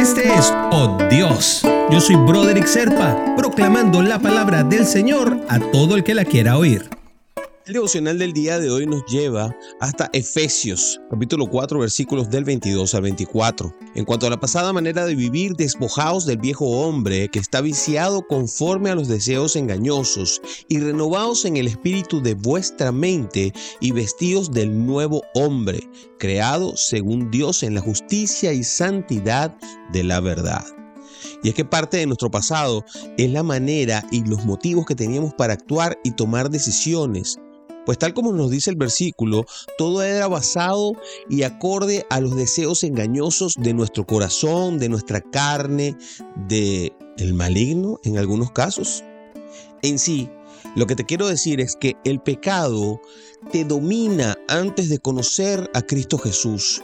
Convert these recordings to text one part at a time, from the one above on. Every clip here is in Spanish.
Este es Oh Dios. Yo soy Broderick Serpa, proclamando la palabra del Señor a todo el que la quiera oír. El devocional del día de hoy nos lleva hasta Efesios, capítulo 4, versículos del 22 al 24. En cuanto a la pasada manera de vivir, despojaos del viejo hombre que está viciado conforme a los deseos engañosos y renovaos en el espíritu de vuestra mente y vestidos del nuevo hombre, creado según Dios en la justicia y santidad de la verdad. Y es que parte de nuestro pasado es la manera y los motivos que teníamos para actuar y tomar decisiones pues tal como nos dice el versículo, todo era basado y acorde a los deseos engañosos de nuestro corazón, de nuestra carne, de el maligno en algunos casos. En sí, lo que te quiero decir es que el pecado te domina antes de conocer a Cristo Jesús.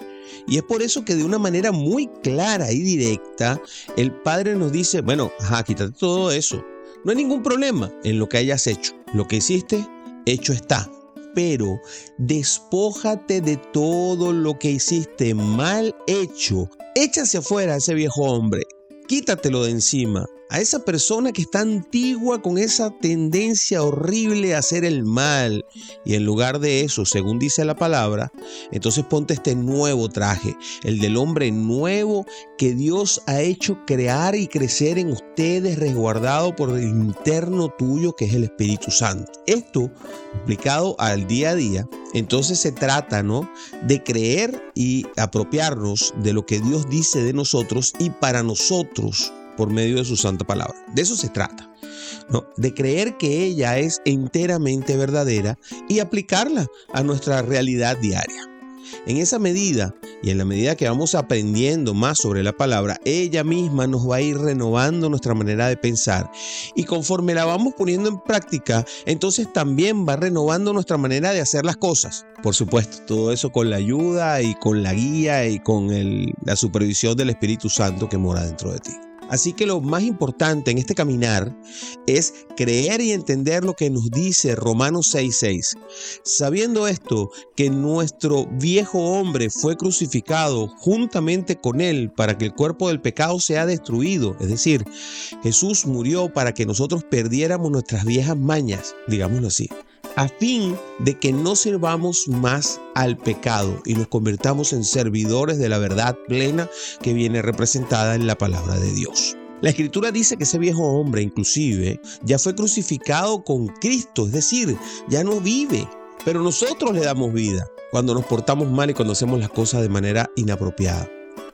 Y es por eso que de una manera muy clara y directa, el Padre nos dice, bueno, ajá, quítate todo eso. No hay ningún problema en lo que hayas hecho. Lo que hiciste, hecho está. Pero despójate de todo lo que hiciste mal hecho. Échase afuera a ese viejo hombre. Quítatelo de encima a esa persona que está antigua con esa tendencia horrible a hacer el mal. Y en lugar de eso, según dice la palabra, entonces ponte este nuevo traje, el del hombre nuevo que Dios ha hecho crear y crecer en ustedes, resguardado por el interno tuyo que es el Espíritu Santo. Esto, aplicado al día a día, entonces se trata, ¿no? De creer y apropiarnos de lo que Dios dice de nosotros y para nosotros por medio de su santa palabra. De eso se trata. ¿no? De creer que ella es enteramente verdadera y aplicarla a nuestra realidad diaria. En esa medida y en la medida que vamos aprendiendo más sobre la palabra, ella misma nos va a ir renovando nuestra manera de pensar. Y conforme la vamos poniendo en práctica, entonces también va renovando nuestra manera de hacer las cosas. Por supuesto, todo eso con la ayuda y con la guía y con la supervisión del Espíritu Santo que mora dentro de ti. Así que lo más importante en este caminar es creer y entender lo que nos dice Romanos 6:6. Sabiendo esto, que nuestro viejo hombre fue crucificado juntamente con él para que el cuerpo del pecado sea destruido. Es decir, Jesús murió para que nosotros perdiéramos nuestras viejas mañas, digámoslo así a fin de que no sirvamos más al pecado y nos convirtamos en servidores de la verdad plena que viene representada en la palabra de Dios. La escritura dice que ese viejo hombre inclusive ya fue crucificado con Cristo, es decir, ya no vive, pero nosotros le damos vida cuando nos portamos mal y cuando hacemos las cosas de manera inapropiada.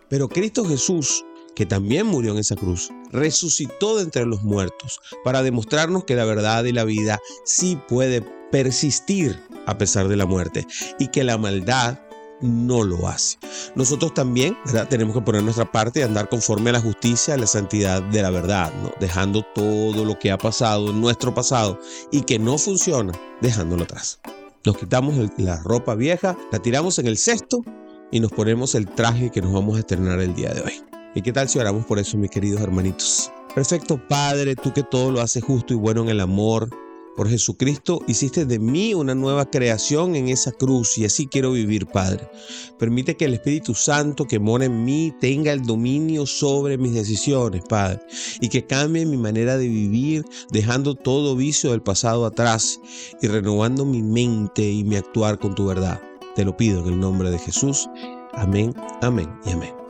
Pero Cristo Jesús que también murió en esa cruz, resucitó de entre los muertos para demostrarnos que la verdad y la vida sí puede persistir a pesar de la muerte y que la maldad no lo hace. Nosotros también tenemos que poner nuestra parte y andar conforme a la justicia, a la santidad de la verdad, ¿no? dejando todo lo que ha pasado en nuestro pasado y que no funciona, dejándolo atrás. Nos quitamos la ropa vieja, la tiramos en el cesto y nos ponemos el traje que nos vamos a estrenar el día de hoy. ¿Y qué tal si oramos por eso, mis queridos hermanitos? Perfecto Padre, tú que todo lo haces justo y bueno en el amor, por Jesucristo hiciste de mí una nueva creación en esa cruz y así quiero vivir, Padre. Permite que el Espíritu Santo que mora en mí tenga el dominio sobre mis decisiones, Padre, y que cambie mi manera de vivir, dejando todo vicio del pasado atrás y renovando mi mente y mi actuar con tu verdad. Te lo pido en el nombre de Jesús. Amén, amén y amén.